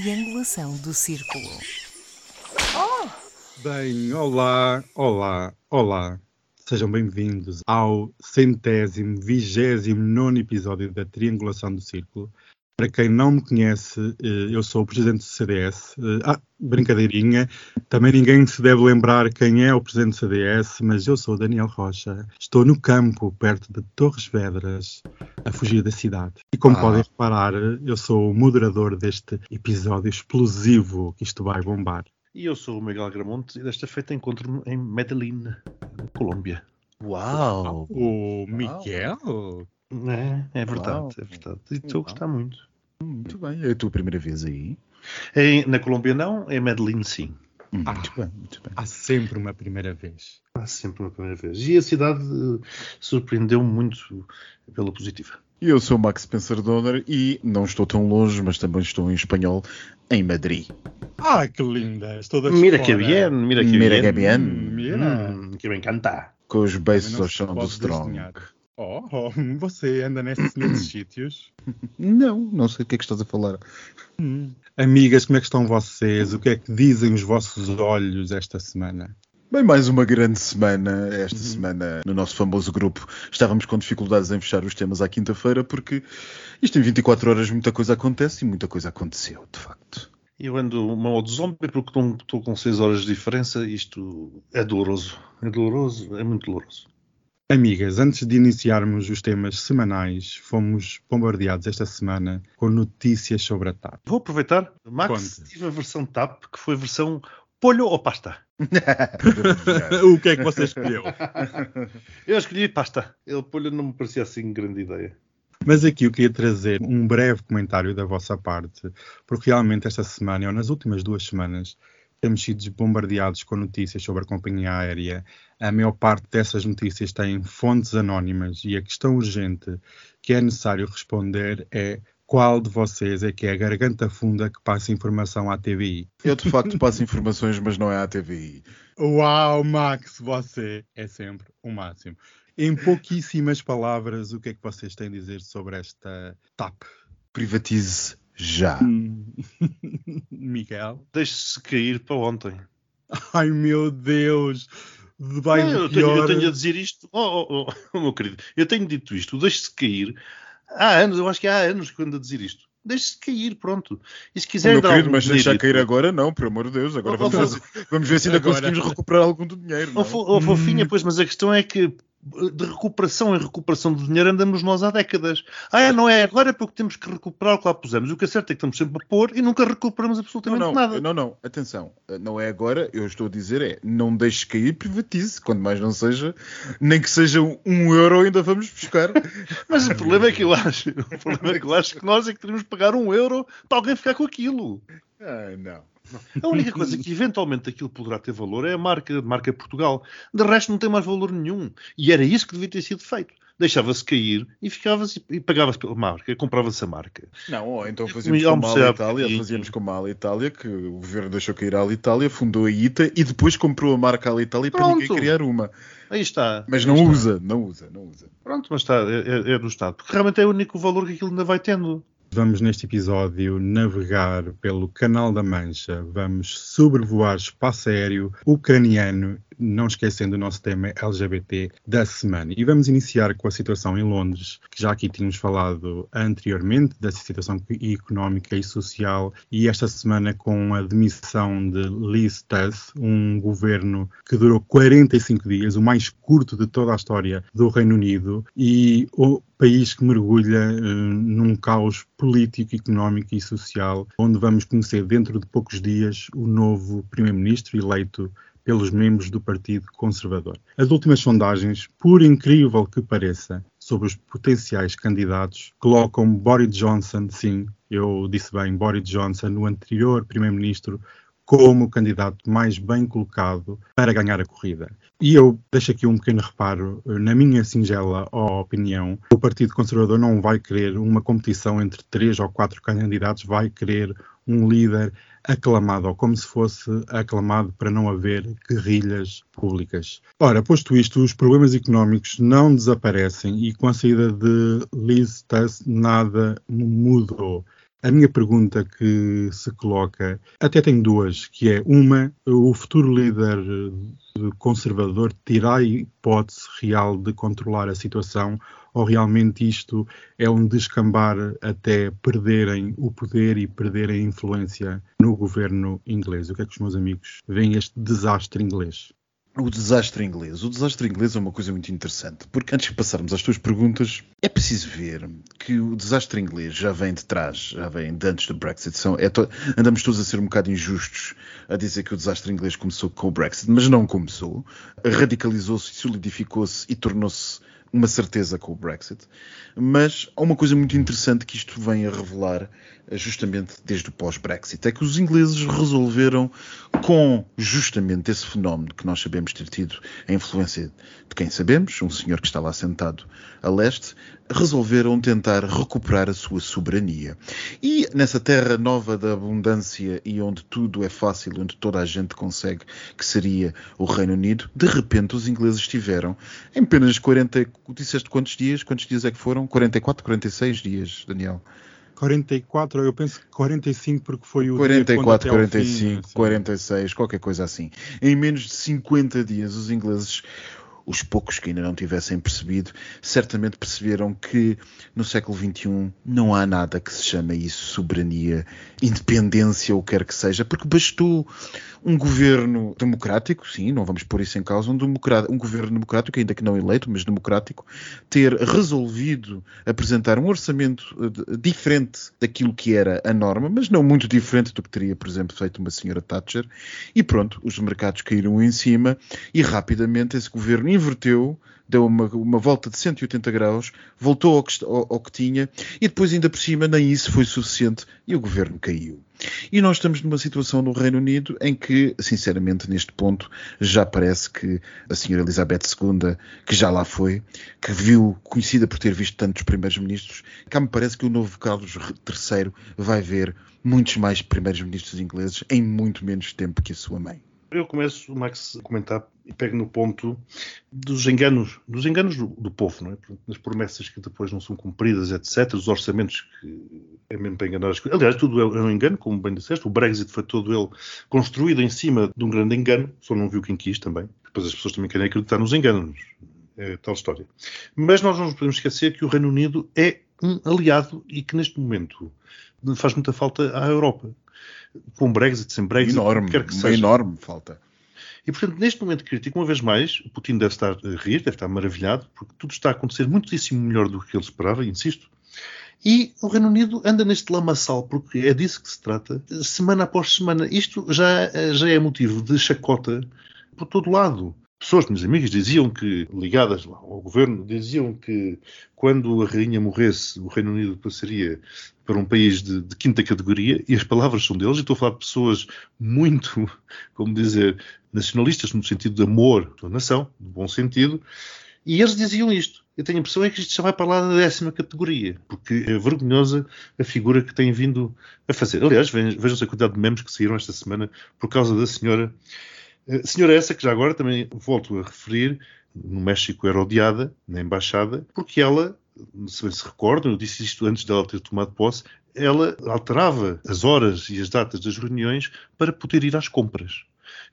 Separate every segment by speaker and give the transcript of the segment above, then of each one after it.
Speaker 1: triangulação do círculo.
Speaker 2: Bem, olá, olá, olá. Sejam bem-vindos ao centésimo, vigésimo nono episódio da Triangulação do Círculo. Para quem não me conhece, eh, eu sou o presidente do CDS. Eh, ah, brincadeirinha. Também ninguém se deve lembrar quem é o presidente do CDS, mas eu sou Daniel Rocha. Estou no campo, perto de Torres Vedras, a fugir da cidade. E como
Speaker 3: Ah.
Speaker 2: podem reparar, eu sou o moderador deste episódio explosivo que isto vai bombar.
Speaker 3: E eu sou o Miguel Gramonte e desta feita encontro-me em Medellín, Colômbia.
Speaker 4: Uau!
Speaker 2: O Miguel?
Speaker 3: É, é verdade,
Speaker 4: Uau.
Speaker 3: é verdade. E estou a gostar muito.
Speaker 4: Muito bem. É a tua primeira vez aí?
Speaker 3: Em- na Colômbia não, em Medellín sim.
Speaker 4: Hum,
Speaker 2: Ah.
Speaker 4: Muito bem, muito bem.
Speaker 2: Há sempre uma primeira vez.
Speaker 3: Há sempre uma primeira vez. E a cidade eh, surpreendeu-me muito pela positiva.
Speaker 4: E Eu sou o Max Spencer Donner e não estou tão longe, mas também estou em espanhol, em Madrid.
Speaker 2: Ah, que linda! Estou da
Speaker 3: Mira que bien, mira que
Speaker 4: Mira
Speaker 3: bien.
Speaker 4: que bien.
Speaker 2: Mira.
Speaker 3: Hum, que me encanta.
Speaker 4: Com os
Speaker 2: não
Speaker 4: ao chão do Strong.
Speaker 2: desenhar. Oh, oh, você anda nesses, nesses sítios?
Speaker 4: Não, não sei o que é que estás a falar.
Speaker 2: Hum. Amigas, como é que estão vocês? O que é que dizem os vossos olhos esta semana?
Speaker 4: Bem, mais uma grande semana. Esta
Speaker 2: Uhum.
Speaker 4: semana, no nosso famoso grupo, estávamos com dificuldades em fechar os temas à quinta-feira, porque isto em 24 horas muita coisa acontece e muita coisa aconteceu, de facto.
Speaker 3: Eu ando uma ou de zombie porque estou- estou com 6 horas de diferença. Isto é doloroso. É doloroso, é muito doloroso.
Speaker 2: Amigas, antes de iniciarmos os temas semanais, fomos bombardeados esta semana com notícias sobre a TAP.
Speaker 3: Vou aproveitar. Max,
Speaker 2: Conte.
Speaker 3: tive a versão TAP, que foi a versão polho ou pasta.
Speaker 2: o que é que você escolheu?
Speaker 3: Eu escolhi pasta. Ele polho não me parecia assim grande ideia.
Speaker 2: Mas aqui eu queria trazer um breve comentário da vossa parte, porque realmente esta semana, ou nas últimas duas semanas, temos sido bombardeados com notícias sobre a companhia aérea. A maior parte dessas notícias têm fontes anónimas e a questão urgente que é necessário responder é qual de vocês é que é a garganta funda que passa informação à TVI?
Speaker 4: Eu de facto passo informações, mas não é à TVI.
Speaker 2: Uau, Max, você é sempre o máximo. Em pouquíssimas palavras, o que é que vocês têm a dizer sobre esta TAP?
Speaker 4: Privatize já.
Speaker 2: Miguel?
Speaker 3: Deixe-se cair para ontem.
Speaker 2: Ai meu Deus! Vai
Speaker 3: Não, eu, tenho, eu tenho a dizer isto. Oh, oh, oh, meu querido, eu tenho dito isto. Deixe-se cair. Há anos, eu acho que há anos que eu ando a dizer isto. Deixe-se cair, pronto. E se quiser
Speaker 4: Meu
Speaker 3: dar
Speaker 4: querido, mas deixar
Speaker 3: dinheirito-
Speaker 4: cair agora não, por amor de Deus. Agora
Speaker 3: Oh,
Speaker 4: vamos,
Speaker 3: oh,
Speaker 4: ver, vamos ver se ainda
Speaker 2: Agora.
Speaker 4: conseguimos recuperar algum do dinheiro.
Speaker 3: Oh,
Speaker 4: não?
Speaker 3: fo- oh, fofinha, pois, mas a questão é que de recuperação em recuperação de dinheiro andamos nós há décadas. Ah, é, não é agora porque temos que recuperar o que lá pusemos. O que é certo é que estamos sempre a pôr e nunca recuperamos
Speaker 4: Não,
Speaker 3: absolutamente
Speaker 4: não,
Speaker 3: nada.
Speaker 4: não, não, atenção, não é agora, eu estou a dizer é, não deixe cair, privatize, quando mais não seja, nem que seja um euro ainda vamos buscar.
Speaker 3: Mas o problema é que eu acho, o problema é que eu acho que nós é que teríamos que pagar um euro para alguém ficar com aquilo.
Speaker 4: ah, não.
Speaker 3: A única coisa que eventualmente aquilo poderá ter valor é a marca, a marca Portugal. De resto não tem mais valor nenhum. E era isso que devia ter sido feito. Deixava-se cair e ficava-se e pagava-se pela marca, comprava-se a marca.
Speaker 4: Não, ou então fazíamos
Speaker 3: comi
Speaker 4: como a Itália,
Speaker 3: e-
Speaker 4: fazíamos como a Itália, que o governo deixou cair a Itália, fundou a ITA e depois comprou a marca a Itália para ninguém criar uma.
Speaker 3: Aí está.
Speaker 4: Mas não
Speaker 3: está.
Speaker 4: usa, não usa, não usa.
Speaker 3: Pronto, mas está, é, é- é do Estado. Porque realmente é o único valor que aquilo ainda vai tendo.
Speaker 2: Vamos neste episódio navegar pelo Canal da Mancha, vamos sobrevoar espaço aéreo ucraniano, não esquecendo o nosso tema LGBT da semana. E vamos iniciar com a situação em Londres, que já aqui tínhamos falado anteriormente, da situação económica e social, e esta semana com a demissão de Liz Truss, um governo que durou 45 dias, o mais curto de toda a história do Reino Unido, e o país que mergulha eh, num caos político, económico e social, onde vamos conhecer dentro de poucos dias o novo primeiro-ministro eleito pelos membros do Partido Conservador. As últimas sondagens, por incrível que pareça, sobre os potenciais candidatos, colocam Boris Johnson, sim, eu disse bem, Boris Johnson, o anterior primeiro-ministro, como o candidato mais bem colocado para ganhar a corrida. E eu deixo aqui um pequeno reparo, na minha singela opinião, o Partido Conservador não vai querer uma competição entre três ou quatro candidatos, vai querer um líder aclamado, ou como se fosse aclamado para não haver guerrilhas públicas. Ora, posto isto, os problemas económicos não desaparecem e com a saída de Liz Truss nada mudou. A minha pergunta que se coloca, até tenho duas, que é uma, o futuro líder conservador terá a hipótese real de controlar a situação ou realmente isto é um descambar até perderem o poder e perderem a influência no governo inglês? O que é que os meus amigos veem este desastre inglês?
Speaker 4: O desastre inglês. O desastre inglês é uma coisa muito interessante, porque antes de passarmos às tuas perguntas, é preciso ver que o desastre inglês já vem de trás, já vem de antes do Brexit. São, é to... Andamos todos a ser um bocado injustos a dizer que o desastre inglês começou com o Brexit, mas não começou. Radicalizou-se, solidificou-se e tornou-se uma certeza com o Brexit, mas há uma coisa muito interessante que isto vem a revelar eh, justamente desde o pós-Brexit, é que os ingleses resolveram, com justamente esse fenómeno que nós sabemos ter tido a influência de quem sabemos, um senhor que está lá sentado a leste, resolveram tentar recuperar a sua soberania. E nessa terra nova da abundância e onde tudo é fácil, onde toda a gente consegue, que seria o Reino Unido, de repente os ingleses tiveram em apenas 40, disseste quantos dias? Quantos dias é que foram? 44, 46 dias, Daniel.
Speaker 2: 44, eu penso que 45 porque foi o
Speaker 4: 44, 45, fim, 46, qualquer coisa assim. Em menos de 50 dias os ingleses os poucos que ainda não tivessem percebido, certamente perceberam que no século XXI não há nada que se chame isso soberania, independência ou quer que seja, porque bastou um governo democrático, sim, não vamos pôr isso em causa, um, um governo democrático, ainda que não eleito, mas democrático, ter resolvido apresentar um orçamento eh, diferente daquilo que era a norma, mas não muito diferente do que teria, por exemplo, feito uma senhora Thatcher, e pronto, os mercados caíram em cima e rapidamente esse governo inverteu, deu uma, uma volta de 180 graus, voltou ao que, ao, ao que tinha e depois, ainda por cima, nem isso foi suficiente e o governo caiu. E nós estamos numa situação no Reino Unido em que, sinceramente, neste ponto, já parece que a senhora Elizabeth II, que já lá foi, que viu, conhecida por ter visto tantos primeiros ministros, cá me parece que o novo Carlos III vai ver muitos mais primeiros ministros ingleses em muito menos tempo que a sua mãe.
Speaker 3: Eu começo, Max, a comentar e pego no ponto dos enganos, dos enganos do, do povo, não é? Das promessas que depois não são cumpridas, etc. Os orçamentos que é mesmo para enganar as coisas. Aliás, tudo é um engano, como bem disseste. O Brexit foi todo ele construído em cima de um grande engano, só não viu quem quis também. Depois as pessoas também querem acreditar nos enganos. É tal história. Mas nós não nos podemos esquecer que o Reino Unido é um aliado e que neste momento faz muita falta à Europa com Brexit, sem Brexit,
Speaker 4: enorme, quer que seja. enorme falta.
Speaker 3: E, portanto, neste momento crítico, uma vez mais, o Putin deve estar a rir, deve estar maravilhado, porque tudo está a acontecer muitíssimo melhor do que ele esperava, insisto. E o Reino Unido anda neste lamaçal, porque é disso que se trata, semana após semana. Isto já, já é motivo de chacota por todo lado pessoas, meus amigos, diziam que, ligadas ao governo, diziam que quando a rainha morresse, o Reino Unido passaria para um país de, de, quinta categoria, e as palavras são deles, e estou a falar de pessoas muito, como dizer, nacionalistas, no sentido de amor da nação, de bom sentido, e eles diziam isto. Eu tenho a impressão é que isto já vai para lá da décima categoria, porque é vergonhosa a figura que tem vindo a fazer. Aliás, vejam-se a quantidade de memes que saíram esta semana por causa da senhora senhora essa que já agora também volto a referir, no México era odiada na embaixada, porque ela, se bem se recordam, eu disse isto antes dela ter tomado posse, ela alterava as horas e as datas das reuniões para poder ir às compras.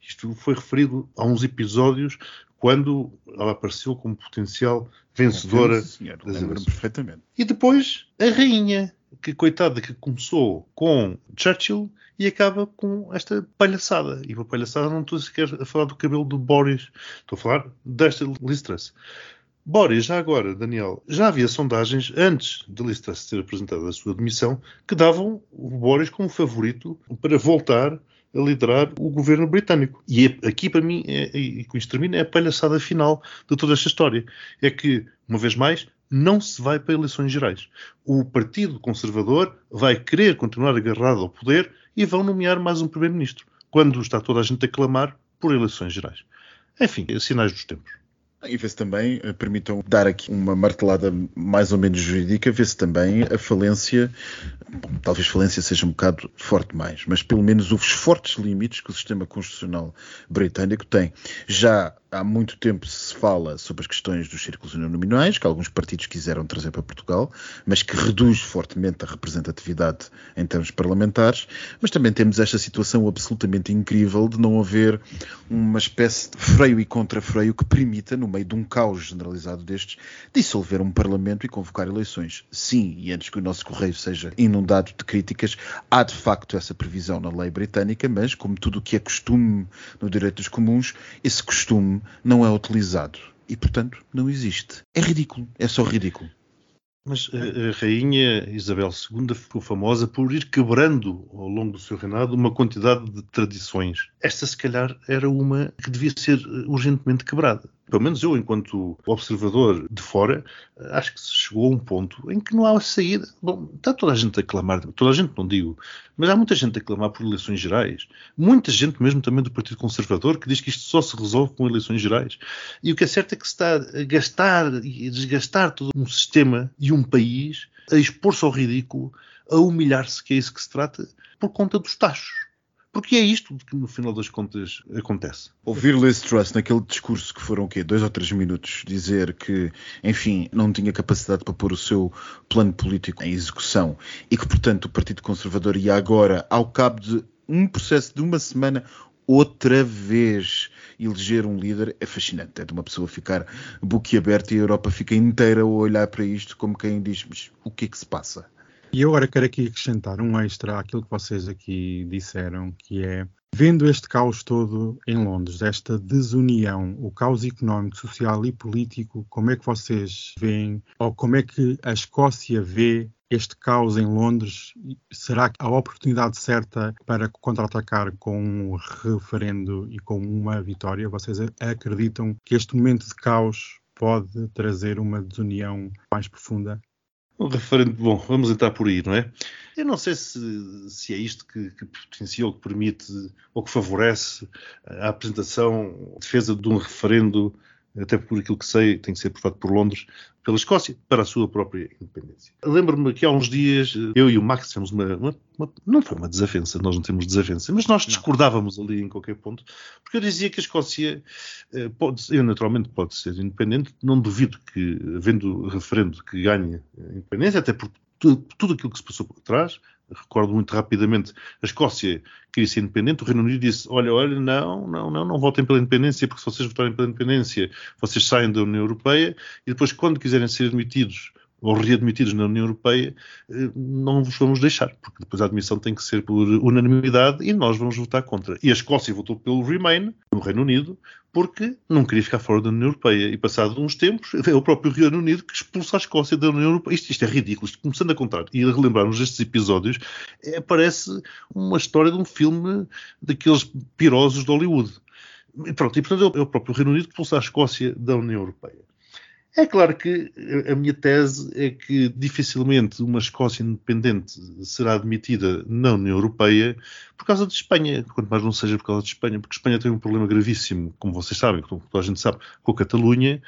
Speaker 3: Isto foi referido a uns episódios quando ela apareceu como potencial vencedora
Speaker 4: senhor, das perfeitamente.
Speaker 3: E depois a rainha, que coitada que começou com Churchill e acaba com esta palhaçada. E para palhaçada não estou sequer a falar do cabelo do Boris, estou a falar desta Liz Truss. Boris, já agora, Daniel, já havia sondagens antes de Liz Truss ter apresentado a sua demissão que davam o Boris como favorito para voltar a liderar o governo britânico. E é, aqui, para mim, é, e com isto termina, é a palhaçada final de toda esta história. É que, uma vez mais, não se vai para eleições gerais. O Partido Conservador vai querer continuar agarrado ao poder e vão nomear mais um primeiro-ministro, quando está toda a gente a clamar por eleições gerais. Enfim, sinais dos tempos.
Speaker 4: E vê-se também, eh, permitam dar aqui uma martelada mais ou menos jurídica, vê-se também a falência, bom, talvez falência seja um bocado forte mais, mas pelo menos os fortes limites que o sistema constitucional britânico tem. Já há muito tempo se fala sobre as questões dos círculos uninominais, que alguns partidos quiseram trazer para Portugal, mas que reduz fortemente a representatividade em termos parlamentares. Mas também temos esta situação absolutamente incrível de não haver uma espécie de freio e contra-freio que permita, no meio de um caos generalizado destes, dissolver um parlamento e convocar eleições. Sim, e antes que o nosso correio seja inundado de críticas, há de facto essa previsão na lei britânica, mas como tudo o que é costume no direito dos comuns, esse costume não é utilizado e, portanto, não existe. É ridículo, é só ridículo.
Speaker 3: Mas a, a, rainha Isabel II ficou famosa por ir quebrando ao longo do seu reinado uma quantidade de tradições. Esta, se calhar, era uma que devia ser urgentemente quebrada pelo menos eu, enquanto observador de fora, acho que se chegou a um ponto em que não há saída. Bom, está toda a gente a clamar, toda a gente não digo, mas há muita gente a clamar por eleições gerais. Muita gente, mesmo também do Partido Conservador, que diz que isto só se resolve com eleições gerais. E o que é certo é que se está a gastar e a desgastar todo um sistema e um país, a expor-se ao ridículo, a humilhar-se, que é isso que se trata, por conta dos tachos. Porque é isto que no final das contas acontece.
Speaker 4: Ouvir Liz Truss naquele discurso que foram o quê? Dois ou três minutos, dizer que, enfim, não tinha capacidade para pôr o seu plano político em execução e que, portanto, o Partido Conservador ia agora, ao cabo de um processo de uma semana, outra vez eleger um líder é fascinante. É de uma pessoa ficar boquiaberta e a Europa fica inteira a olhar para isto como quem diz: mas o que é que se passa?
Speaker 2: E eu agora quero aqui acrescentar um extra àquilo que vocês aqui disseram, que é vendo este caos todo em Londres, esta desunião, o caos económico, social e político, como é que vocês veem, ou como é que a Escócia vê este caos em Londres? Será que a oportunidade certa para contra-atacar com um referendo e com uma vitória? Vocês acreditam que este momento de caos pode trazer uma desunião mais profunda?
Speaker 3: Um referendo, bom, vamos entrar por aí, não é? Eu não sei se, se é isto que, que potencia ou que permite ou que favorece a apresentação, a defesa de um referendo até por aquilo que sei, tem que ser aprovado por Londres, pela Escócia, para a sua própria independência. Lembro-me que há uns dias, eu e o Max tivemos uma, uma, uma, Não foi uma desavença, nós não temos desavença, mas nós discordávamos ali em qualquer ponto, porque eu dizia que a Escócia eh, pode, eu naturalmente pode ser independente, não duvido que, havendo referendo que ganhe a independência, até por tudo, tudo aquilo que se passou por trás, recordo muito rapidamente, a Escócia queria ser independente, o Reino Unido disse, olha, olha, não, não, não, não votem pela independência, porque se vocês votarem pela independência, vocês saem da União Europeia, e depois, quando quiserem ser admitidos ou readmitidos na União Europeia, eh, não vos vamos deixar, porque depois a admissão tem que ser por unanimidade e nós vamos votar contra. E a Escócia votou pelo Remain, no Reino Unido, porque não queria ficar fora da União Europeia. E passado uns tempos, é o próprio Reino Unido que expulsa a Escócia da União Europeia. Isto, isto é ridículo. Isto, começando a contar e a relembrarmos estes episódios, é, parece uma história de um filme daqueles pirosos de Hollywood. E pronto, e portanto é o próprio Reino Unido que expulsa a Escócia da União Europeia. É claro que a minha tese é que dificilmente uma Escócia independente será admitida na União Europeia por causa de Espanha, quanto mais não seja por causa de Espanha, porque Espanha tem um problema gravíssimo, como vocês sabem, como toda a gente sabe, com a Catalunha,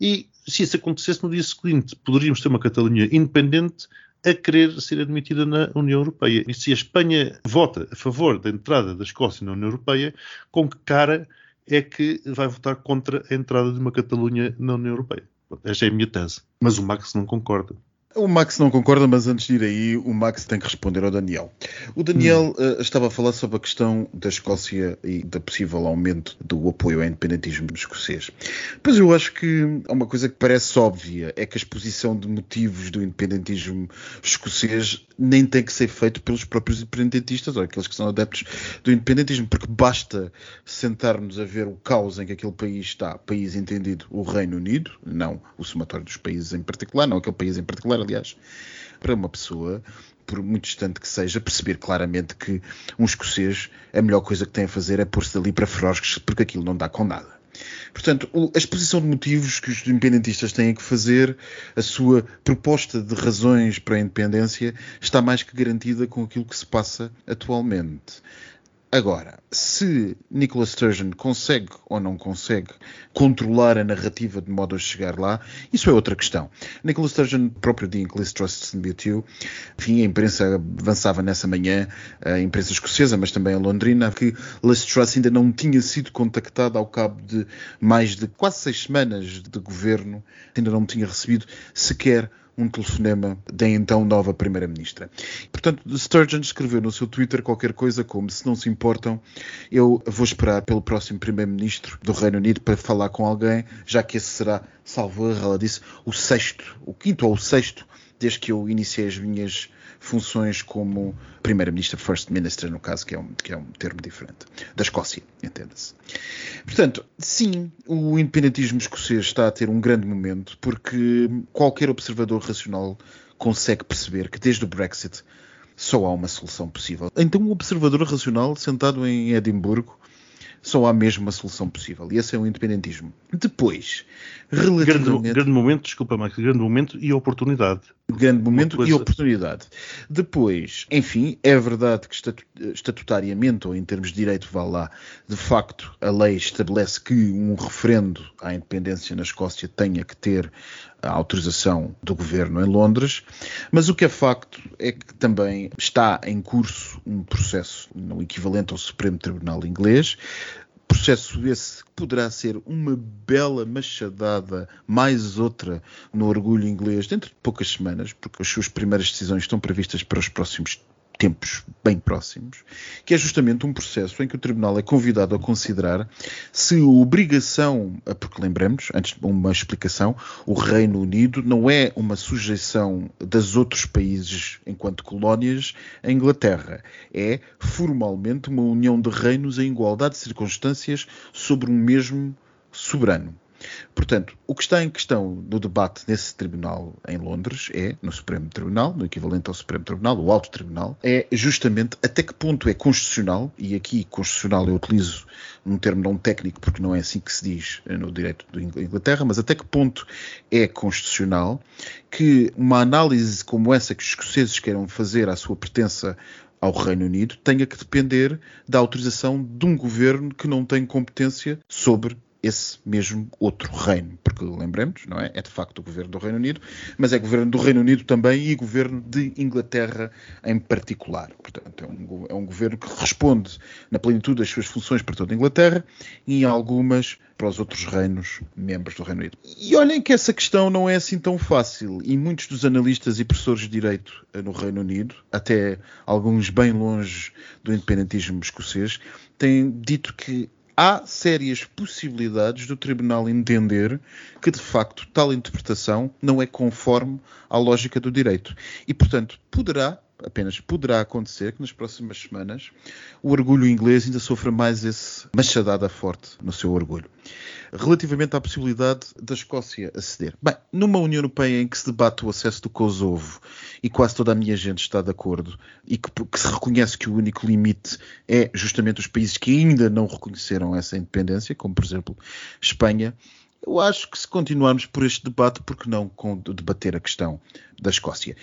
Speaker 3: e se isso acontecesse no dia seguinte, poderíamos ter uma Catalunha independente a querer ser admitida na União Europeia. E se a Espanha vota a favor da entrada da Escócia na União Europeia, com que cara é que vai votar contra a entrada de uma Catalunha na União Europeia? Esta é a minha tese. Mas o Max não concorda.
Speaker 4: O Max não concorda, mas antes de ir aí, o Max tem que responder ao Daniel. O Daniel hum. uh, estava a falar sobre a questão da Escócia e da possível aumento do apoio ao independentismo escocês. Pois eu acho que há uma coisa que parece óbvia, é que a exposição de motivos do independentismo escocês nem tem que ser feito pelos próprios independentistas ou aqueles que são adeptos do independentismo, porque basta sentarmos a ver o caos em que aquele país está, país entendido o Reino Unido, não o somatório dos países em particular, não aquele país em particular, aliás, para uma pessoa, por muito distante que seja, perceber claramente que um escocês, a melhor coisa que tem a fazer é pôr-se dali para ferozes, porque aquilo não dá com nada. Portanto, a exposição de motivos que os independentistas têm que fazer, a sua proposta de razões para a independência, está mais que garantida com aquilo que se passa atualmente. Agora, se Nicola Sturgeon consegue ou não consegue controlar a narrativa de modo a chegar lá, isso é outra questão. Nicola Sturgeon, próprio Liz Truss se demitiu, enfim, a imprensa avançava nessa manhã, a imprensa escocesa, mas também a londrina, que Truss ainda não tinha sido contactada ao cabo de mais de quase seis semanas de governo, ainda não tinha recebido sequer um telefonema da então nova Primeira-Ministra. Portanto, Sturgeon escreveu no seu Twitter qualquer coisa como: se não se importam, eu vou esperar pelo próximo Primeiro-Ministro do Reino Unido para falar com alguém, já que esse será, salvo erro, ela disse, o sexto, o quinto ou o sexto, desde que eu iniciei as minhas funções como Primeiro-Ministro, First Minister, no caso, que é, um, que é um termo diferente, da Escócia, entenda-se. Portanto, sim, o independentismo escocês está a ter um grande momento, porque qualquer observador racional consegue perceber que desde o Brexit só há uma solução possível. Então, um observador racional sentado em Edimburgo só há mesmo uma solução possível. E esse é o independentismo. Depois,
Speaker 3: relativamente... Grande, grande momento, desculpa, Max, grande momento e oportunidade.
Speaker 4: Grande momento coisa... e oportunidade. Depois, enfim, é verdade que estatutariamente, ou em termos de direito, vá lá, de facto, a lei estabelece que um referendo à independência na Escócia tenha que ter a autorização do governo em Londres, mas o que é facto é que também está em curso um processo no equivalente ao Supremo Tribunal Inglês, processo esse que poderá ser uma bela machadada, mais outra no orgulho inglês dentro de poucas semanas, porque as suas primeiras decisões estão previstas para os próximos tempos bem próximos, que é justamente um processo em que o Tribunal é convidado a considerar se a obrigação, porque lembremos, antes de uma explicação, o Reino Unido não é uma sujeição dos outros países enquanto colónias à Inglaterra, é formalmente uma união de reinos em igualdade de circunstâncias sobre um mesmo soberano. Portanto, o que está em questão no debate nesse tribunal em Londres é, no Supremo Tribunal, no equivalente ao Supremo Tribunal, o Alto Tribunal, é justamente até que ponto é constitucional, e aqui constitucional eu utilizo um termo não técnico porque não é assim que se diz no direito da Inglaterra, mas até que ponto é constitucional que uma análise como essa que os escoceses queiram fazer à sua pertença ao Reino Unido tenha que depender da autorização de um governo que não tem competência sobre esse mesmo outro reino, porque lembremos, não é? É de facto o governo do Reino Unido, mas é governo do Reino Unido também e governo de Inglaterra em particular. Portanto, é um, é um governo que responde na plenitude das suas funções para toda a Inglaterra e em algumas para os outros reinos membros do Reino Unido. E olhem que essa questão não é assim tão fácil e muitos dos analistas e professores de direito no Reino Unido, até alguns bem longe do independentismo escocês, têm dito que há sérias possibilidades do Tribunal entender que, de facto, tal interpretação não é conforme à lógica do direito. E, portanto, poderá, apenas poderá acontecer que nas próximas semanas o orgulho inglês ainda sofra mais esse machadada forte no seu orgulho relativamente à possibilidade da Escócia aceder. Bem, numa União Europeia em que se debate o acesso do Kosovo e quase toda a minha gente está de acordo e que, que se reconhece que o único limite é justamente os países que ainda não reconheceram essa independência, como por exemplo Espanha, eu acho que se continuarmos por este debate, por que não debater a questão da Escócia?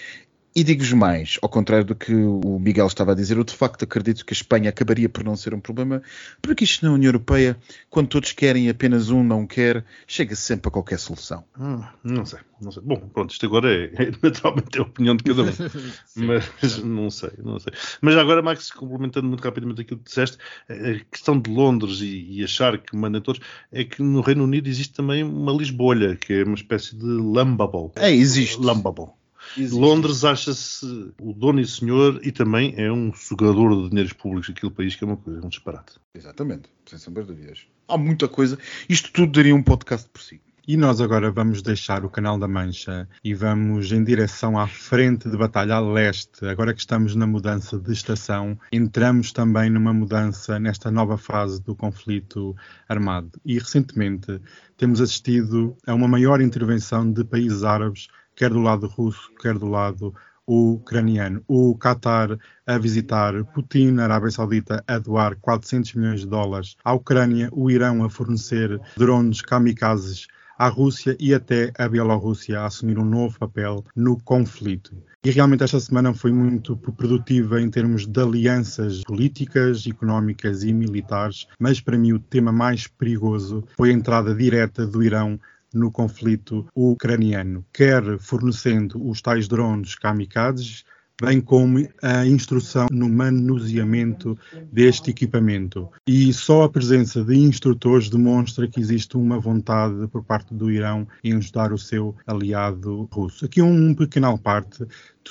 Speaker 4: E digo-vos mais, ao contrário do que o Miguel estava a dizer, eu de facto acredito que a Espanha acabaria por não ser um problema, porque isto na União Europeia, quando todos querem e apenas um não quer, chega -se sempre a qualquer solução.
Speaker 3: Hum, não sei, não sei. Bom, pronto, isto agora é, é naturalmente a opinião de cada um. mas não sei, não sei. Mas agora, Max, complementando muito rapidamente aquilo que disseste, a questão de Londres e, e achar que mandam todos, é que no Reino Unido existe também uma Lisbolha, que é uma espécie de Lambable.
Speaker 4: É, existe.
Speaker 3: Lambable. Existe. Londres acha-se o dono e senhor e também é um sugador de dinheiros públicos daquele país, que é uma coisa, um disparate.
Speaker 4: Exatamente, sem sombra de dúvidas. Há muita coisa. Isto tudo daria um podcast por si.
Speaker 2: E nós agora vamos deixar o Canal da Mancha e vamos em direção à frente de Batalha a leste. Agora que estamos na mudança de estação, entramos também numa mudança nesta nova fase do conflito armado. E recentemente temos assistido a uma maior intervenção de países árabes quer do lado russo, quer do lado ucraniano. O Qatar a visitar Putin, a Arábia Saudita a doar 400 milhões de dólares à Ucrânia, o Irão a fornecer drones kamikazes à Rússia e até a Bielorrússia a assumir um novo papel no conflito. E realmente esta semana foi muito produtiva em termos de alianças políticas, económicas e militares, mas para mim o tema mais perigoso foi a entrada direta do Irão no conflito ucraniano, quer fornecendo os tais drones kamikazes, bem como a instrução no manuseamento deste equipamento. E só a presença de instrutores demonstra que existe uma vontade por parte do Irão em ajudar o seu aliado russo. Aqui um pequeno parte.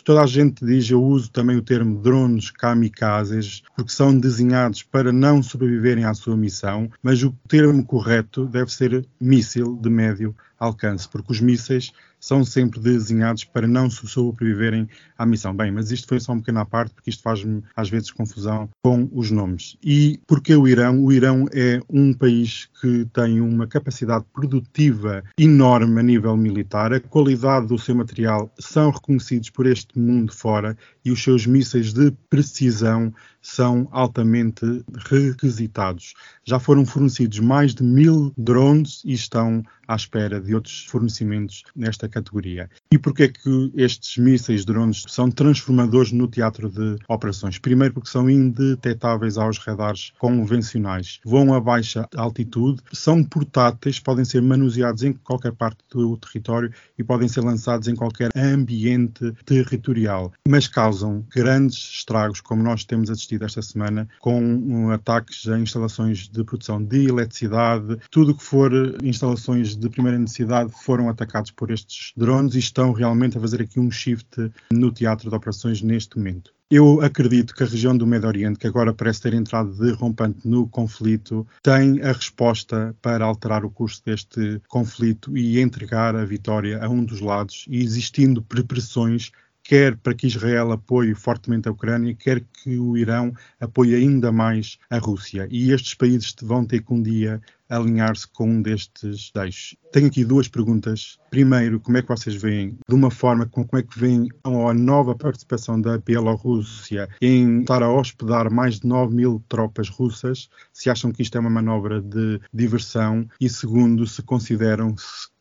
Speaker 2: Toda a gente diz, eu uso também o termo drones kamikazes, porque são desenhados para não sobreviverem à sua missão, mas o termo correto deve ser míssil de médio alcance, porque os mísseis são sempre desenhados para não sobreviverem à missão. Bem, mas isto foi só um pequeno à parte, porque isto faz-me às vezes confusão com os nomes. E porque o Irão? O Irão é um país que tem uma capacidade produtiva enorme a nível militar, a qualidade do seu material são reconhecidos por este mundo fora e os seus mísseis de precisão são altamente requisitados. Já foram fornecidos mais de mil drones e estão à espera de outros fornecimentos nesta categoria. E porquê é que estes mísseis drones são transformadores no teatro de operações? Primeiro porque são indetetáveis aos radares convencionais, voam a baixa altitude, são portáteis, podem ser manuseados em qualquer parte do território e podem ser lançados em qualquer ambiente territorial, mas causam grandes estragos, como nós temos assistido esta semana, com ataques a instalações de produção de eletricidade, tudo que for instalações de primeira necessidade foram atacados por estes drones e estão realmente a fazer aqui um shift no teatro de operações neste momento. Eu acredito que a região do Médio Oriente, que agora parece ter entrado de rompante no conflito, tem a resposta para alterar o curso deste conflito e entregar a vitória a um dos lados, e existindo pressões quer para que Israel apoie fortemente a Ucrânia, quer que o Irão apoie ainda mais a Rússia. E estes países vão ter que um dia alinhar-se com um destes eixos. Tenho aqui duas perguntas. Primeiro, como é que vocês veem, de uma forma, como é que veem a nova participação da Bielorrússia em estar a hospedar mais de 9 mil tropas russas? Se acham que isto é uma manobra de diversão? E segundo, se consideram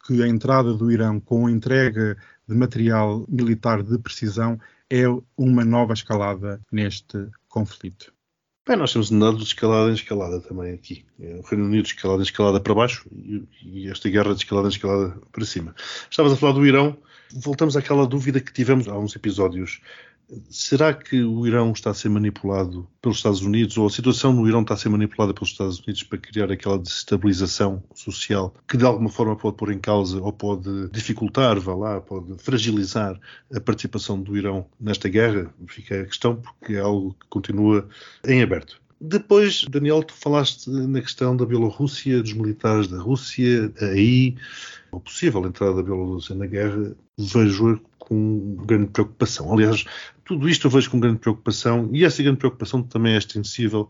Speaker 2: que a entrada do Irão com a entrega de material militar de precisão é uma nova escalada neste conflito.
Speaker 3: Bem, nós temos andado de escalada em escalada também aqui. É o Reino Unido de escalada em escalada para baixo e, esta guerra de escalada em escalada para cima. Estavas a falar do Irão. Voltamos àquela dúvida que tivemos há uns episódios Será que o Irão está a ser manipulado pelos Estados Unidos ou a situação no Irão está a ser manipulada pelos Estados Unidos para criar aquela desestabilização social que de alguma forma pode pôr em causa ou pode dificultar, vá lá, pode fragilizar a participação do Irão nesta guerra? Fica a questão porque é algo que continua em aberto. Depois, Daniel, tu falaste na questão da Bielorrússia, dos militares da Rússia, aí, a possível entrada da Bielorrússia na guerra, vejo com grande preocupação. Aliás, tudo isto eu vejo com grande preocupação e essa grande preocupação também é extensível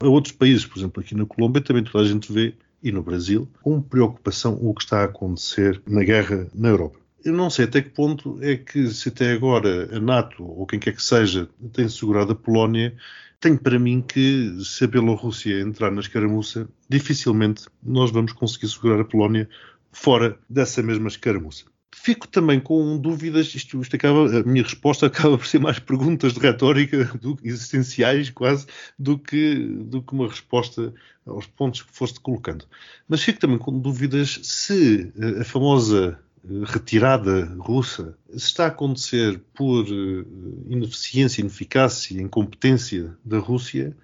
Speaker 3: a outros países. Por exemplo, aqui na Colômbia também toda a gente vê, e no Brasil, com preocupação o que está a acontecer na guerra na Europa. Eu não sei até que ponto é que, se até agora a NATO ou quem quer que seja tem segurado a Polónia, tenho para mim que se a Bielorrússia entrar na escaramuça, dificilmente nós vamos conseguir segurar a Polónia fora dessa mesma escaramuça. Fico também com dúvidas, isto, isto, acaba, a minha resposta acaba por ser mais perguntas de retórica do, existenciais quase do que, do que uma resposta aos pontos que foste colocando. Mas fico também com dúvidas se a famosa eh, retirada russa está a acontecer por eh, ineficiência, ineficácia, incompetência da Rússia,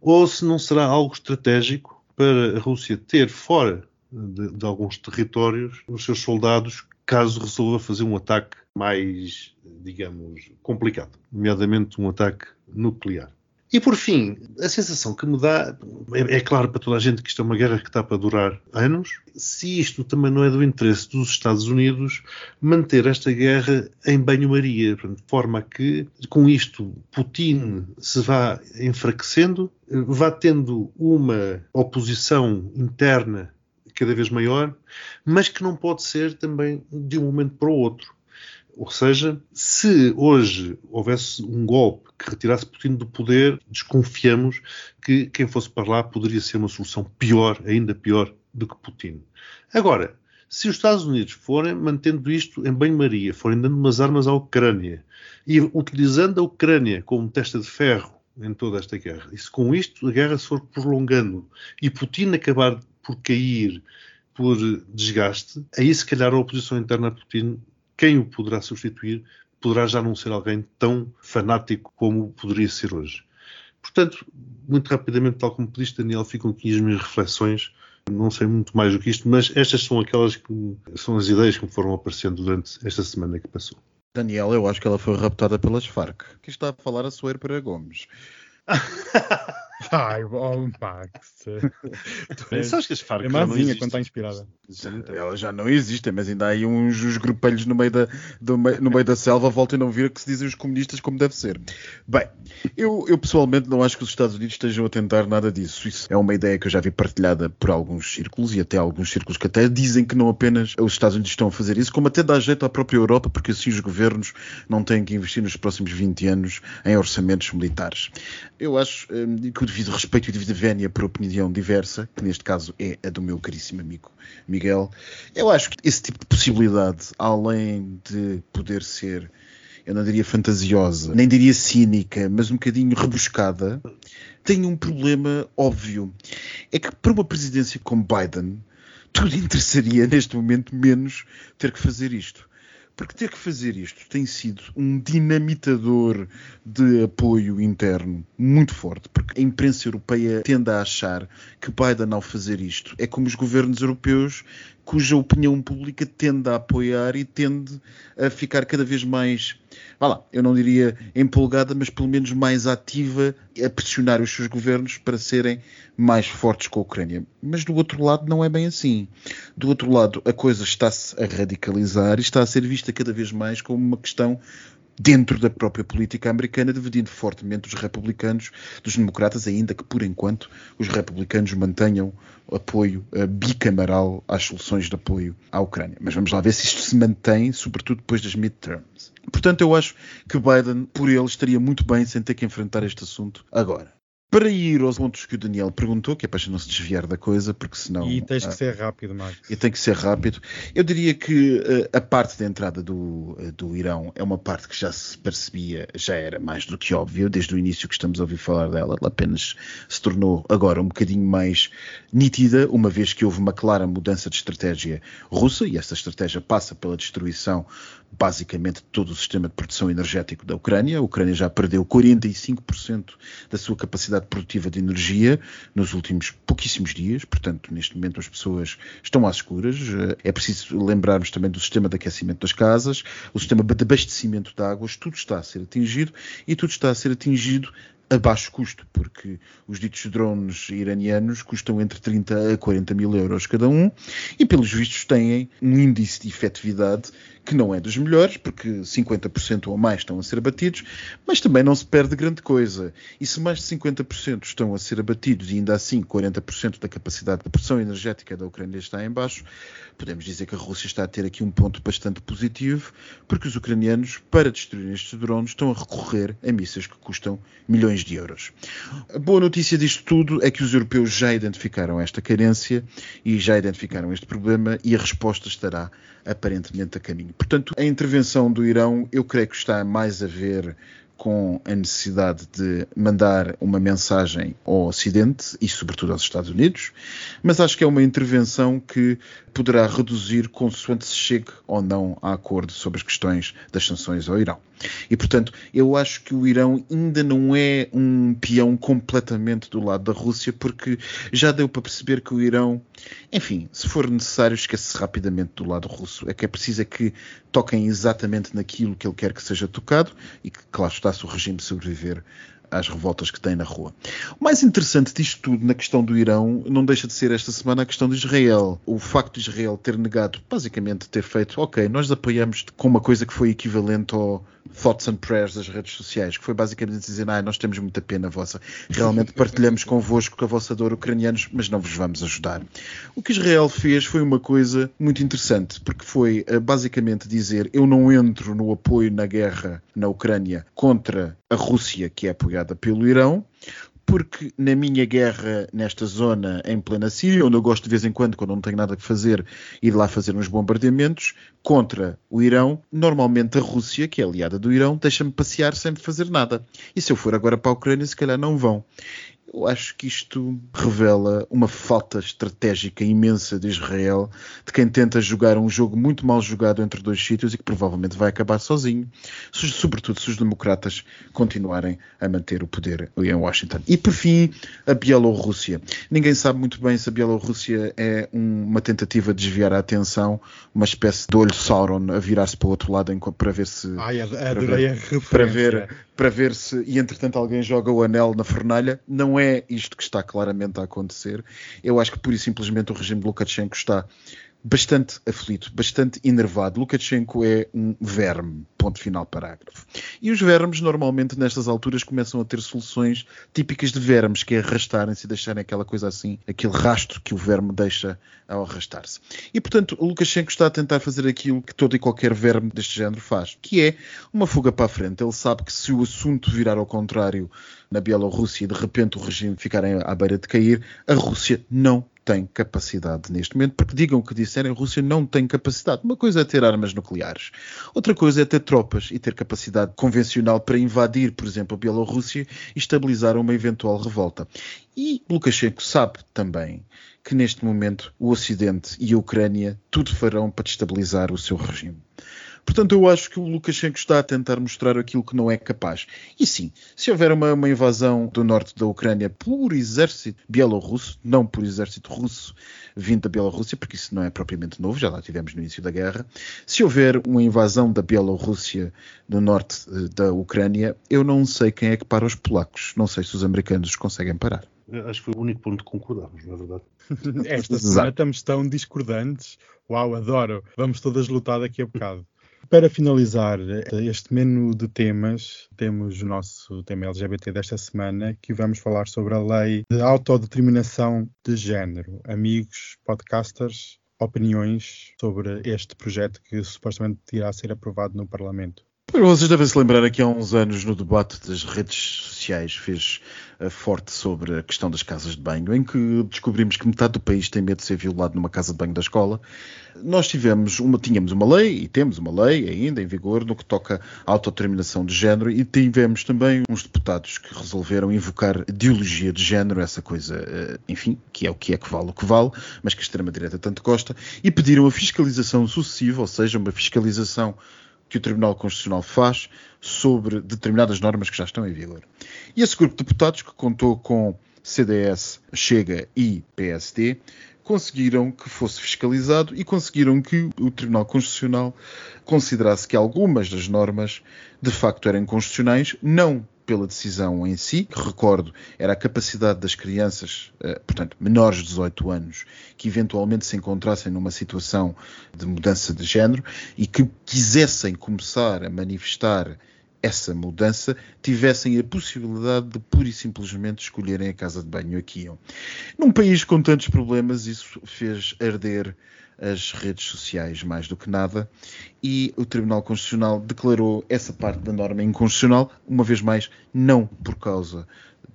Speaker 3: ou se não será algo estratégico para a Rússia ter fora de, de alguns territórios os seus soldados caso resolva fazer um ataque mais, digamos, complicado, nomeadamente um ataque nuclear. E por fim, a sensação que me dá, é, é, claro para toda a gente que isto é uma guerra que está para durar anos, se isto também não é do interesse dos Estados Unidos manter esta guerra em banho-maria, de forma que com isto Putin se vá enfraquecendo, vá tendo uma oposição interna cada vez maior, mas que não pode ser também de um momento para o outro. Ou seja, se hoje houvesse um golpe que retirasse Putin do poder, desconfiamos que quem fosse para lá poderia ser uma solução pior, ainda pior, do que Putin. Agora, Se os Estados Unidos forem mantendo isto em banho-maria, forem dando umas armas à Ucrânia e utilizando a Ucrânia como testa de ferro em toda esta guerra, e se com isto a guerra se for prolongando e Putin acabar por cair por desgaste, aí se calhar a oposição interna a Putin, quem o poderá substituir, poderá já não ser alguém tão fanático como poderia ser hoje. Portanto, muito rapidamente, tal como pediste, Daniel, ficam aqui as minhas reflexões. Não sei muito mais do que isto, mas estas são aquelas que são as ideias que me foram aparecendo durante esta semana que passou.
Speaker 4: Daniel, eu acho que ela foi raptada pelas Farc. Que está a falar a Soeiro para Gomes.
Speaker 2: Ai, oh, Max.
Speaker 3: Sabes que as Farc
Speaker 2: é mazinha quando está inspirada.
Speaker 4: Elas já não existem, mas ainda há aí uns, uns grupelhos no meio, da, do, no meio da selva, voltem a não vir que se dizem os comunistas como deve ser. Bem, eu, eu pessoalmente não acho que os Estados Unidos estejam a tentar nada disso. Isso é uma ideia que eu já vi partilhada por alguns círculos e até alguns círculos que até dizem que não apenas os Estados Unidos estão a fazer isso, como até dá jeito à própria Europa, porque assim os governos não têm que investir nos próximos 20 anos em orçamentos militares. Eu acho hum, que o devido respeito e devido vénia por opinião diversa, que neste caso é a do meu caríssimo amigo Miguel, eu acho que esse tipo de possibilidade, além de poder ser, eu não diria fantasiosa, nem diria cínica, mas um bocadinho rebuscada, tem um problema óbvio. É que para uma presidência como Biden, tudo interessaria neste momento menos ter que fazer isto. Porque ter que fazer isto tem sido um dinamitador de apoio interno muito forte, porque a imprensa europeia tende a achar que Biden, ao fazer isto, é como os governos europeus cuja opinião pública tende a apoiar e tende a ficar cada vez mais, vá lá, eu não diria empolgada, mas pelo menos mais ativa a pressionar os seus governos para serem mais fortes com a Ucrânia. Mas do outro lado não é bem assim. Do outro lado a coisa está-se a radicalizar e está a ser vista cada vez mais como uma questão dentro da própria política americana, dividindo fortemente os republicanos dos democratas, ainda que por enquanto os republicanos mantenham apoio uh, bicamaral às soluções de apoio à Ucrânia. Mas vamos lá ver se isto se mantém, sobretudo depois das midterms. Portanto, eu acho que Biden, por ele, estaria muito bem sem ter que enfrentar este assunto agora. Para ir aos pontos que o Daniel perguntou, que é para não se desviar da coisa, porque senão.
Speaker 2: E tens que ah, ser rápido, Max.
Speaker 4: E tem que ser rápido. Eu diria que uh, a parte da entrada do, uh, do Irão é uma parte que já se percebia, já era mais do que óbvio, desde o início que estamos a ouvir falar dela. Ela apenas se tornou agora um bocadinho mais nítida, uma vez que houve uma clara mudança de estratégia russa, e essa estratégia passa pela destruição basicamente todo o sistema de produção energético da Ucrânia. A Ucrânia já perdeu 45% da sua capacidade produtiva de energia nos últimos pouquíssimos dias, portanto, neste momento as pessoas estão às escuras. É preciso lembrarmos também do sistema de aquecimento das casas, o sistema de abastecimento de águas, tudo está a ser atingido e tudo está a ser atingido a baixo custo, porque os ditos drones iranianos custam entre 30 a 40 mil euros cada um e, pelos vistos, têm um índice de efetividade que não é dos melhores, porque 50% ou mais estão a ser abatidos, mas também não se perde grande coisa. E se mais de 50% estão a ser abatidos e ainda assim 40% da capacidade de pressão energética da Ucrânia está em baixo, podemos dizer que a Rússia está a ter aqui um ponto bastante positivo, porque os ucranianos, para destruir estes drones, estão a recorrer a mísseis que custam milhões de euros. A boa notícia disto tudo é que os europeus já identificaram esta carência e já identificaram este problema e a resposta estará aparentemente a caminho. Portanto, a intervenção do Irão eu creio que está mais a ver com a necessidade de mandar uma mensagem ao Ocidente e, sobretudo, aos Estados Unidos, mas acho que é uma intervenção que poderá reduzir consoante se chegue ou não a acordo sobre as questões das sanções ao Irão. E, portanto, eu acho que o Irão ainda não é um peão completamente do lado da Rússia, porque já deu para perceber que o Irão, enfim, se for necessário, esquece rapidamente do lado russo. É que é preciso é que toquem exatamente naquilo que ele quer que seja tocado e que, claro está, se o regime sobreviver às revoltas que tem na rua. O mais interessante disto tudo na questão do Irão não deixa de ser esta semana a questão de Israel. O facto de Israel ter negado, basicamente ter feito, ok, nós apoiamos com uma coisa que foi equivalente ao thoughts and prayers das redes sociais, que foi basicamente dizer, ah, nós temos muita pena vossa, realmente partilhamos convosco a vossa dor ucranianos, mas não vos vamos ajudar. O que Israel fez foi uma coisa muito interessante, porque foi uh, basicamente dizer, eu não entro no apoio na guerra na Ucrânia contra a Rússia, que é apoiada pelo Irão, porque na minha guerra nesta zona, em plena Síria, onde eu gosto de vez em quando, quando não tenho nada que fazer, ir lá fazer uns bombardeamentos contra o Irão, normalmente a Rússia, que é aliada do Irão, deixa-me passear sem fazer nada. E se eu for agora para a Ucrânia, se calhar não vão. Eu acho que isto revela uma falta estratégica imensa de Israel, de quem tenta jogar um jogo muito mal jogado entre dois sítios e que provavelmente vai acabar sozinho, sobretudo se os democratas continuarem a manter o poder em Washington. E por fim, a Bielorrússia. Ninguém sabe muito bem se a Bielorrússia é uma tentativa de desviar a atenção, uma espécie de olho Sauron a virar-se para o outro lado para ver se.
Speaker 2: Ai, adorei a referência.
Speaker 4: Para ver, para ver se. E entretanto alguém joga o anel na fornalha. Não é isto que está claramente a acontecer. Eu acho que pura e simplesmente o regime de Lukashenko está bastante aflito, bastante enervado. Lukashenko é um verme, ponto final parágrafo. E os vermes normalmente nestas alturas começam a ter soluções típicas de vermes, que é arrastarem-se e deixarem aquela coisa assim, aquele rastro que o verme deixa ao arrastar-se. E portanto, Lukashenko está a tentar fazer aquilo que todo e qualquer verme deste género faz, que é uma fuga para a frente. Ele sabe que se o assunto virar ao contrário na Bielorrússia e de repente o regime ficar à beira de cair, a Rússia não tem capacidade neste momento, porque digam o que disserem, a Rússia não tem capacidade. Uma coisa é ter armas nucleares, outra coisa é ter tropas e ter capacidade convencional para invadir, por exemplo, a Bielorrússia e estabilizar uma eventual revolta. E Lukashenko sabe também que neste momento o Ocidente e a Ucrânia tudo farão para destabilizar o seu regime. Portanto, eu acho que o Lukashenko está a tentar mostrar aquilo que não é capaz. E sim, se houver uma, uma invasão do norte da Ucrânia por exército bielorrusso, não por exército russo vindo da Bielorrússia, porque isso não é propriamente novo, já lá tivemos no início da guerra. Se houver uma invasão da Bielorrússia no norte eh, da Ucrânia, eu não sei quem é que para os polacos. Não sei se os americanos os conseguem parar.
Speaker 3: Acho que foi o único ponto que concordamos, não é verdade?
Speaker 2: Esta semana estamos tão discordantes. Uau, adoro. Vamos todas lutar daqui a bocado. Para finalizar este menu de temas, temos o nosso tema LGBT desta semana, que vamos falar sobre a lei de autodeterminação de género. Amigos, podcasters, opiniões sobre este projeto que supostamente irá ser aprovado no Parlamento.
Speaker 4: Vocês devem se lembrar aqui há uns anos no debate das redes sociais fez uh, forte sobre a questão das casas de banho, em que descobrimos que metade do país tem medo de ser violado numa casa de banho da escola. Nós tivemos uma, tínhamos uma lei e temos uma lei ainda em vigor no que toca à autodeterminação de género e tivemos também uns deputados que resolveram invocar ideologia de género, essa coisa, uh, enfim, que é o que é que vale o que vale, mas que a extrema-direita tanto gosta, e pediram a fiscalização sucessiva, ou seja, uma fiscalização que o Tribunal Constitucional faz sobre determinadas normas que já estão em vigor. E esse grupo de deputados, que contou com CDS, Chega e PSD, conseguiram que fosse fiscalizado e conseguiram que o Tribunal Constitucional considerasse que algumas das normas de facto eram constitucionais, não pela decisão em si, que recordo era a capacidade das crianças, eh, portanto, menores de 18 anos, que eventualmente se encontrassem numa situação de mudança de género e que quisessem começar a manifestar essa mudança, tivessem a possibilidade de pura e simplesmente escolherem a casa de banho a que iam. Num país com tantos problemas, isso fez arder as redes sociais mais do que nada, e o Tribunal Constitucional declarou essa parte da norma inconstitucional, uma vez mais, não por causa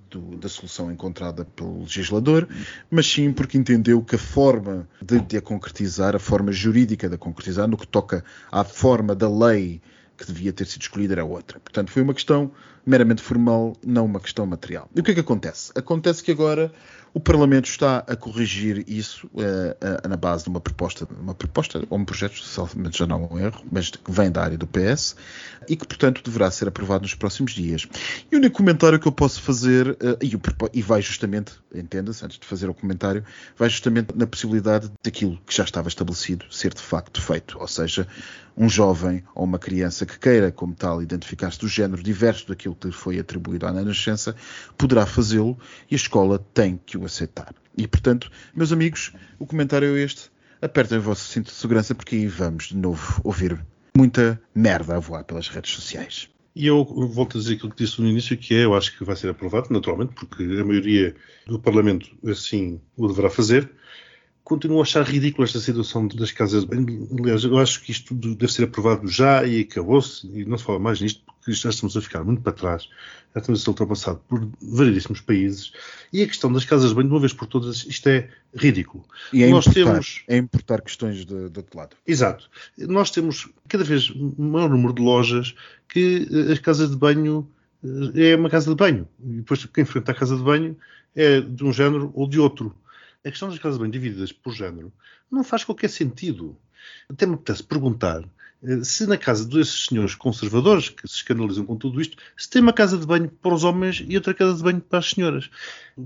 Speaker 4: do, da solução encontrada pelo legislador, mas sim porque entendeu que a forma de, de a concretizar, a forma jurídica de a concretizar, no que toca à forma da lei que devia ter sido escolhida era outra. Portanto, foi uma questão meramente formal, não uma questão material. E o que é que acontece? Acontece que agora o Parlamento está a corrigir isso uh, uh, na base de uma proposta, uma proposta ou um projeto, salvamente já não é um erro, mas que vem da área do PS e que, portanto, deverá ser aprovado nos próximos dias. E o único comentário que eu posso fazer, uh, e, e, vai justamente, entenda-se, antes de fazer o comentário, vai justamente na possibilidade daquilo que já estava estabelecido ser de facto feito, ou seja, um jovem ou uma criança que queira, como tal, identificar-se do género diverso daquilo que lhe foi atribuído à nascença, poderá fazê-lo e a escola tem que o aceitar. E, portanto, meus amigos, o comentário é este. Apertem o vosso cinto de segurança porque aí vamos de novo ouvir muita merda a voar pelas redes sociais.
Speaker 3: E eu volto a dizer aquilo que disse no início, que é, eu acho que vai ser aprovado, naturalmente, porque a maioria do Parlamento assim o deverá fazer. Continuo a achar ridícula esta situação das casas de banho. Aliás, eu acho que isto deve ser aprovado já e acabou-se, e não se fala mais nisto, porque já estamos a ficar muito para trás. Já estamos a ser ultrapassado por variedíssimos países. E a questão das casas de banho, de uma vez por todas, isto é ridículo.
Speaker 4: E é, Nós importar, temos... é importar questões de, de outro lado.
Speaker 3: Exato. Nós temos cada vez maior número de lojas que eh, as casas de banho eh, é uma casa de banho. E depois quem enfrenta a casa de banho é de um género ou de outro a questão das casas banho divididas por género não faz qualquer sentido. Até me apetece perguntar eh, se na casa desses senhores conservadores que se escandalizam com tudo isto, se tem uma casa de banho para os homens e outra casa de banho para as senhoras.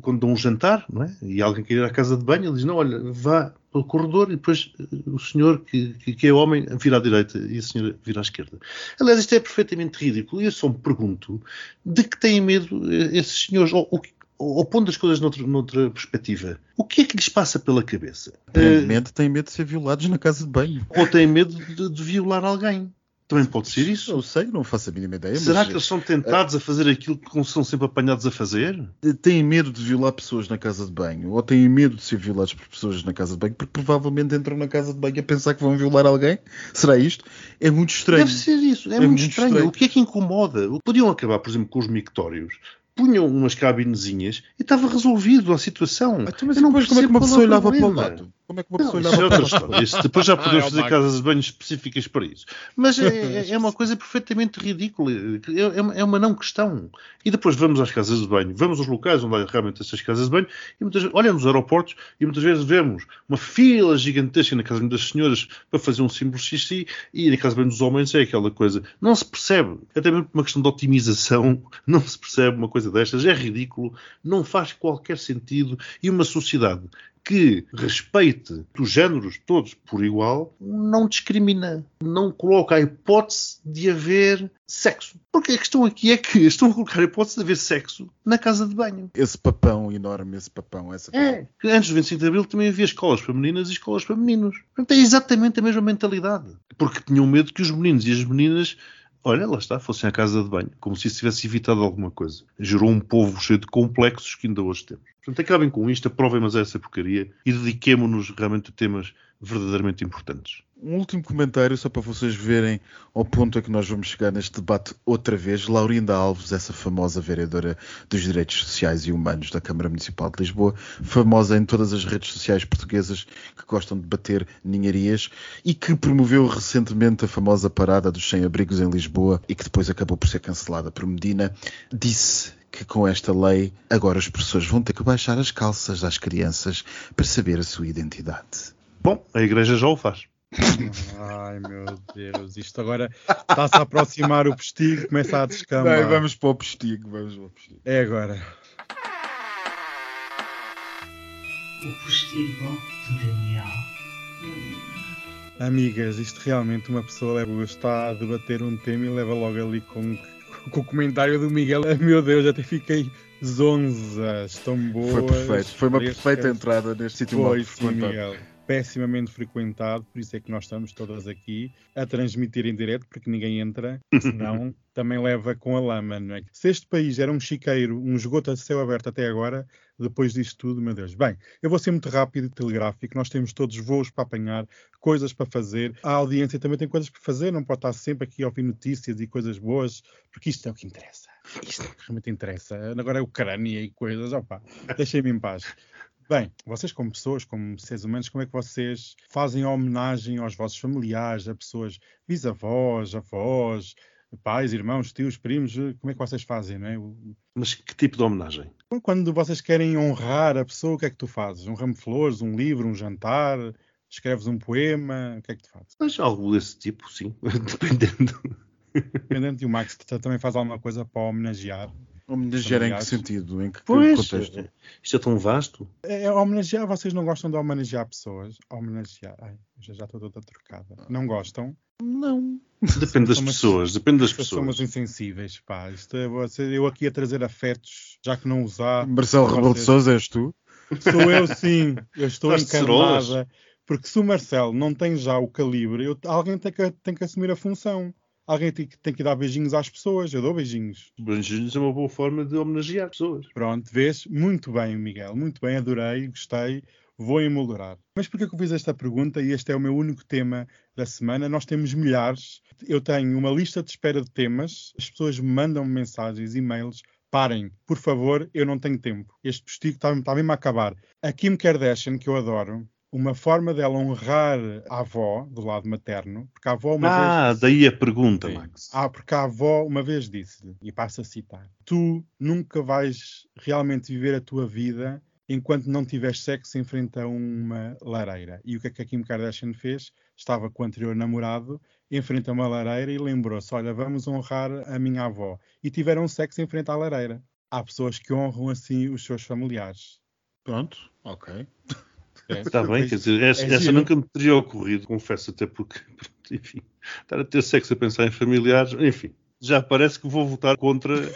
Speaker 3: Quando dão um jantar, não é? E alguém quer ir à casa de banho, ele diz: Não, olha, vá pelo corredor e depois eh, o senhor que, que, é homem vira à direita e a senhora vira à esquerda. Aliás, isto é perfeitamente ridículo e eu só me pergunto de que têm medo eh, esses senhores, ou, ou ou pondo as coisas noutra, noutra, perspectiva, o que é que lhes passa pela cabeça?
Speaker 4: Provavelmente uh, têm medo de ser violados na casa de banho.
Speaker 3: Ou têm medo de, de violar alguém. Também pode ser isso.
Speaker 4: Eu sei, não faço a mínima ideia.
Speaker 3: Será mas... que eles são tentados a fazer aquilo que são sempre apanhados a fazer?
Speaker 4: Têm medo de violar pessoas na casa de banho, ou têm medo de ser violados por pessoas na casa de banho, porque provavelmente entram na casa de banho a pensar que vão violar alguém? Será isto? É muito estranho.
Speaker 3: Deve ser isso, é, é muito, muito estranho. estranho. O que é que incomoda? Podiam acabar, por exemplo, com os mictórios punham umas cabinezinhas e estava resolvido a situação.
Speaker 4: Então, mas não depois como é que uma pessoa olhava para o lado? Como é que uma pessoa
Speaker 3: não, olhava para o lado? Isso, depois já podemos ah, fazer é casas de banho específicas para isso. Mas é, é uma coisa perfeitamente ridícula. É, é, uma não questão. E depois vamos às casas de banho, vamos aos locais onde há realmente essas casas de banho e muitas vezes, olha nos aeroportos e muitas vezes vemos uma fila gigantesca na casa das senhoras para fazer um símbolo xixi e na casa de banho dos homens é aquela coisa. Não se percebe. Até mesmo por uma questão de otimização, não se percebe uma coisa destas, é ridículo, não faz qualquer sentido e uma sociedade que respeite os géneros todos por igual não discrimina, não coloca a hipótese de haver sexo. Porque a questão aqui é que estão a colocar a hipótese de haver sexo na casa de banho.
Speaker 4: Esse papão enorme, esse papão, essa
Speaker 3: É, que antes do 25 de Abril também havia escolas para meninas e escolas para meninos. Portanto, é exatamente a mesma mentalidade. Porque tinham medo que os meninos e as meninas Olha, lá está, fossem à casa de banho, como se isso tivesse evitado alguma coisa. Gerou um povo cheio de complexos que ainda hoje temos. Portanto, acabem com isto, aprovem-nos essa porcaria e dediquemo-nos realmente a temas verdadeiramente importantes.
Speaker 4: Um último comentário, só para vocês verem ao ponto a que nós vamos chegar neste debate outra vez. Laurinda Alves, essa famosa vereadora dos Direitos Sociais e Humanos da Câmara Municipal de Lisboa, famosa em todas as redes sociais portuguesas que gostam de bater ninharias e que promoveu recentemente a famosa parada dos sem-abrigos em Lisboa e que depois acabou por ser cancelada por Medina, disse que com esta lei agora as pessoas vão ter que baixar as calças às crianças para saber a sua identidade.
Speaker 3: Bom, a igreja já o faz.
Speaker 2: Ai meu Deus, isto agora está-se a aproximar o postigo, começa a descambar.
Speaker 4: Não, vamos para o postigo, vamos para o postigo.
Speaker 2: É agora.
Speaker 1: O postigo de Daniel.
Speaker 2: Amigas, isto realmente uma pessoa leva, está a debater um tema e leva logo ali com, com o comentário do Miguel. Meu Deus, até fiquei zonzas tão boas.
Speaker 4: Foi perfeito, foi uma perfeita entrada neste sítio
Speaker 2: Foi, sim, Miguel pessimamente frequentado, por isso é que nós estamos todas aqui a transmitir em direto, porque ninguém entra, senão também leva com a lama, não é? Se este país era um chiqueiro, um esgoto a céu aberto até agora, depois disto tudo, meu Deus. Bem, eu vou ser muito rápido e telegráfico, nós temos todos voos para apanhar, coisas para fazer, a audiência também tem coisas para fazer, não pode estar sempre aqui a ouvir notícias e coisas boas, porque isto é o que interessa. Isto é o que realmente interessa. Agora é Ucrânia e coisas, opa, deixem-me em paz. Bem, vocês como pessoas, como seres humanos, como é que vocês fazem homenagem aos vossos familiares, a pessoas bisavós, avós, pais, irmãos, tios, primos, como é que vocês fazem, não é?
Speaker 3: Mas que tipo de homenagem?
Speaker 2: Quando vocês querem honrar a pessoa, o que é que tu fazes? Um ramo de flores, um livro, um jantar, escreves um poema, o que é que tu fazes?
Speaker 3: Mas algo desse tipo, sim, dependendo.
Speaker 2: Dependendo, e o Max também faz alguma coisa para homenagear
Speaker 4: Homenagear em que sentido? Em que
Speaker 3: pois, contexto? É, isto é tão vasto.
Speaker 2: É, é, homenagear, vocês não gostam de homenagear pessoas? Homenagear. Ai, já, já estou toda trocada. Não gostam?
Speaker 4: Não.
Speaker 3: Depende das pessoas, depende das pessoas.
Speaker 2: Somos insensíveis, pá. Isto é, você, eu aqui a trazer afetos, já que não usar.
Speaker 4: Marcelo Rebelo de Souza és tu?
Speaker 2: Sou eu sim. Eu estou encantada. Porque se o Marcelo não tem já o calibre, eu, alguém tem que, tem que assumir a função. Alguém tem que, tem que dar beijinhos às pessoas. Eu dou beijinhos.
Speaker 3: Beijinhos é uma boa forma de homenagear pessoas.
Speaker 2: Pronto, vês? Muito bem, Miguel. Muito bem, adorei, gostei. Vou emoldurar. Mas porquê que eu fiz esta pergunta? E este é o meu único tema da semana. Nós temos milhares. Eu tenho uma lista de espera de temas. As pessoas me mandam mensagens, e-mails. Parem, por favor, eu não tenho tempo. Este postigo está, está mesmo a acabar. A Kim Kardashian, que eu adoro, uma forma dela honrar a avó do lado materno, porque a avó uma
Speaker 3: ah,
Speaker 2: vez.
Speaker 3: daí a pergunta,
Speaker 2: Sim.
Speaker 3: Max.
Speaker 2: Ah, porque a avó uma vez disse-lhe, e passo a citar: Tu nunca vais realmente viver a tua vida enquanto não tiveres sexo em frente a uma lareira. E o que é que a Kim Kardashian fez? Estava com o anterior namorado em frente a uma lareira e lembrou-se: Olha, vamos honrar a minha avó. E tiveram sexo em frente à lareira. Há pessoas que honram assim os seus familiares.
Speaker 4: Pronto, ok.
Speaker 2: É,
Speaker 3: Está bem, quer dizer, essa,
Speaker 2: é
Speaker 3: essa nunca me teria ocorrido, confesso, até porque, enfim, estar a ter sexo a pensar em familiares, enfim, já parece que vou votar contra,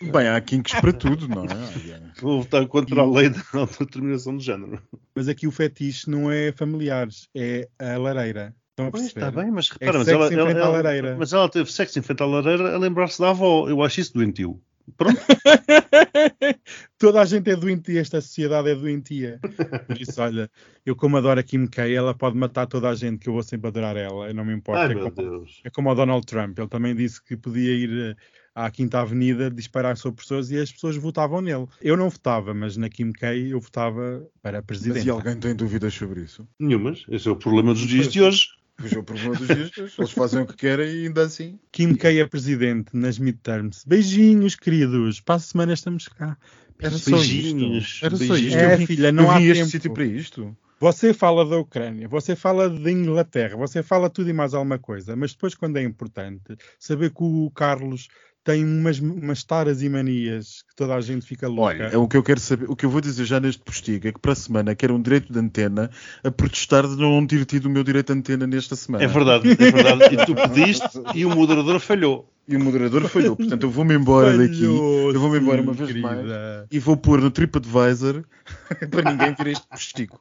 Speaker 4: Bem, há kinks para tudo, não é?
Speaker 3: Vou votar contra a lei da autodeterminação de género.
Speaker 2: Mas aqui o fetiche não é familiares, é a lareira. Estão a
Speaker 3: Pois, está bem, mas
Speaker 2: É
Speaker 3: repara, mas
Speaker 2: sexo
Speaker 3: ela, ela- ela- mas ela teve sexo em frente à lareira a lembrar-se da avó. Eu acho isso doentio. Pronto,
Speaker 2: Toda a gente é doentia, esta sociedade é doentia. Por isso, olha, eu como adoro a Kim K, ela pode matar toda a gente, que eu vou sempre adorar ela, eu não me importa.
Speaker 3: ai
Speaker 2: é,
Speaker 3: meu
Speaker 2: como,
Speaker 3: Deus.
Speaker 2: é como o Donald Trump, ele também disse que podia ir eh, à Quinta Avenida disparar sobre pessoas e as pessoas votavam nele. Eu não votava, mas na Kim K eu votava para
Speaker 4: Mas
Speaker 2: presidente.
Speaker 4: e alguém tem dúvidas sobre isso?
Speaker 3: Nenhumas. Esse é o problema dos dias de hoje.
Speaker 4: Pois é o problema dos. Eles fazem o que querem e ainda assim.
Speaker 2: Kim K é presidente nas midterms. Beijinhos, queridos. Para a semana estamos cá.
Speaker 4: Era só
Speaker 3: Beijinhos,
Speaker 4: isto. Era só
Speaker 3: beijinhos.
Speaker 4: isto.
Speaker 2: É,
Speaker 4: eu
Speaker 2: filha, não
Speaker 4: eu
Speaker 2: há tempo.
Speaker 4: sítio para isto.
Speaker 2: Você fala da Ucrânia, você fala da Inglaterra, você fala tudo e mais alguma coisa, mas depois, quando é importante, saber que o Carlos tem umas, umas taras e manias que toda a gente fica louca.
Speaker 4: Olha, é o que eu quero saber, o que eu vou dizer já neste postigo é que para a semana quero um direito de antena a protestar de não ter tido o meu direito de antena nesta semana.
Speaker 3: É verdade, é verdade. E tu pediste e o moderador falhou.
Speaker 4: E o moderador falhou, portanto eu vou-me embora daqui.
Speaker 2: Falhou,
Speaker 4: Eu vou-me embora uma vez
Speaker 2: querida.
Speaker 4: mais. E vou pôr no TripAdvisor para ninguém ver este postigo.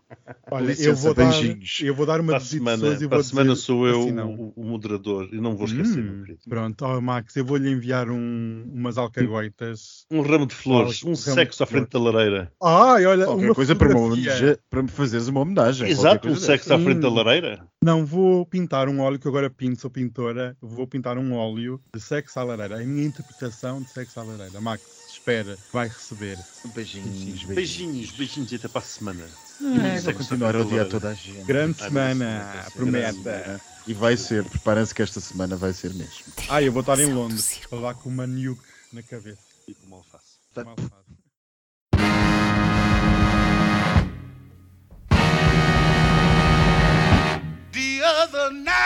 Speaker 2: Olha,
Speaker 4: licença,
Speaker 2: eu, vou dar, eu vou dar uma
Speaker 3: Para semana,
Speaker 2: pessoas e
Speaker 3: para
Speaker 2: vou
Speaker 3: a semana
Speaker 2: dizer,
Speaker 3: sou eu
Speaker 2: assim
Speaker 3: o, o moderador e não vou esquecer, meu
Speaker 2: Hum,
Speaker 3: querido.
Speaker 2: pronto, oh, Max, eu vou-lhe enviar um- umas alcagoitas.
Speaker 3: Um ramo de flores,
Speaker 2: Um
Speaker 3: um sexo
Speaker 2: de
Speaker 3: à frente da lareira.
Speaker 2: Ai, olha,
Speaker 4: Qualquer
Speaker 2: uma
Speaker 4: coisa para, uma para me fazeres uma homenagem.
Speaker 3: Exato, um sexo à frente da
Speaker 2: Hum.
Speaker 3: lareira.
Speaker 2: Não, vou pintar um óleo, que agora pinto, sou pintora. Vou pintar um óleo de sexo à lareira. A minha interpretação de sexo à lareira. Max, espera, vai receber.
Speaker 4: Beijinhos, beijinhos.
Speaker 3: Beijinhos, beijinhos e até para a semana.
Speaker 4: É, vou continuar a odiar
Speaker 3: lareira.
Speaker 4: toda a gente.
Speaker 2: Grande semana, prometa.
Speaker 4: E vai ser, preparem-se que esta semana vai ser mesmo.
Speaker 2: Ah, eu vou estar em Londres, para lá com uma nuke na cabeça.
Speaker 3: E com uma alface.
Speaker 2: Mal faz.
Speaker 5: The other night